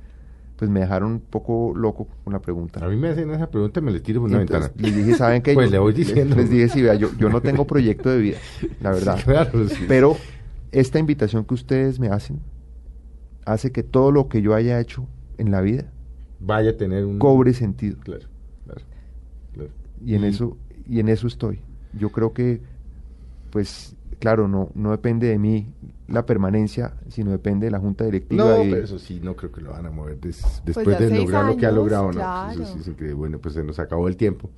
pues me dejaron un poco loco con la pregunta. A mí me hacen esa pregunta y me les tiro por una entonces ventana. Les dije, ¿saben qué? [LAUGHS] Pues Yo- le voy diciendo. Les dije, sí, vea, yo, yo no tengo proyecto de vida, la [LAUGHS] verdad. Sí, claro, sí. Pero esta invitación que ustedes me hacen hace que todo lo que yo haya hecho en la vida Vaya a tener un... cobre sentido. Claro. Y en eso, y en eso estoy. Yo creo que, pues, claro, no, no depende de mí la permanencia, sino depende de la junta directiva. No, y- pero eso sí, no creo que lo van a mover des- después ya de lograr lo que ha logrado. No, claro. Eso sí es. Bueno, pues se nos acabó el tiempo.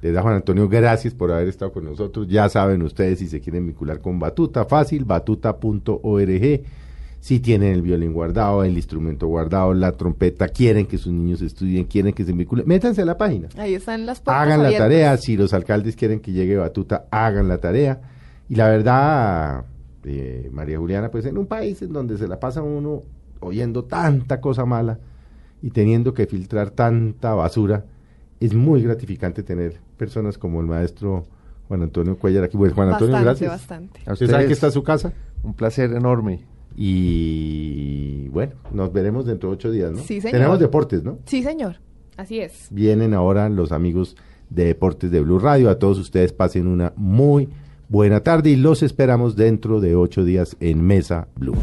Les da Juan Antonio, gracias por haber estado con nosotros. Ya saben ustedes si se quieren vincular con Batuta, fácil, batuta.org. Si tienen el violín guardado, el instrumento guardado, la trompeta, quieren que sus niños estudien, quieren que se vinculen, métanse a la página. Ahí están las Hagan la tarea, si los alcaldes quieren que llegue Batuta, hagan la tarea. Y la verdad, eh, María Juliana, pues en un país en donde se la pasa uno oyendo tanta cosa mala y teniendo que filtrar tanta basura, es muy gratificante tener personas como el maestro Juan Antonio Cuellar aquí. Bueno, Juan Antonio, Bastante, gracias. bastante. a ¿Usted sabe que está en su casa? Un placer enorme. Y bueno, nos veremos dentro de ocho días, ¿no? Sí, señor. Tenemos deportes, ¿no? Sí, señor. Así es. Vienen ahora los amigos de Deportes de Blue Radio. A todos ustedes pasen una muy buena tarde y los esperamos dentro de ocho días en Mesa Blue.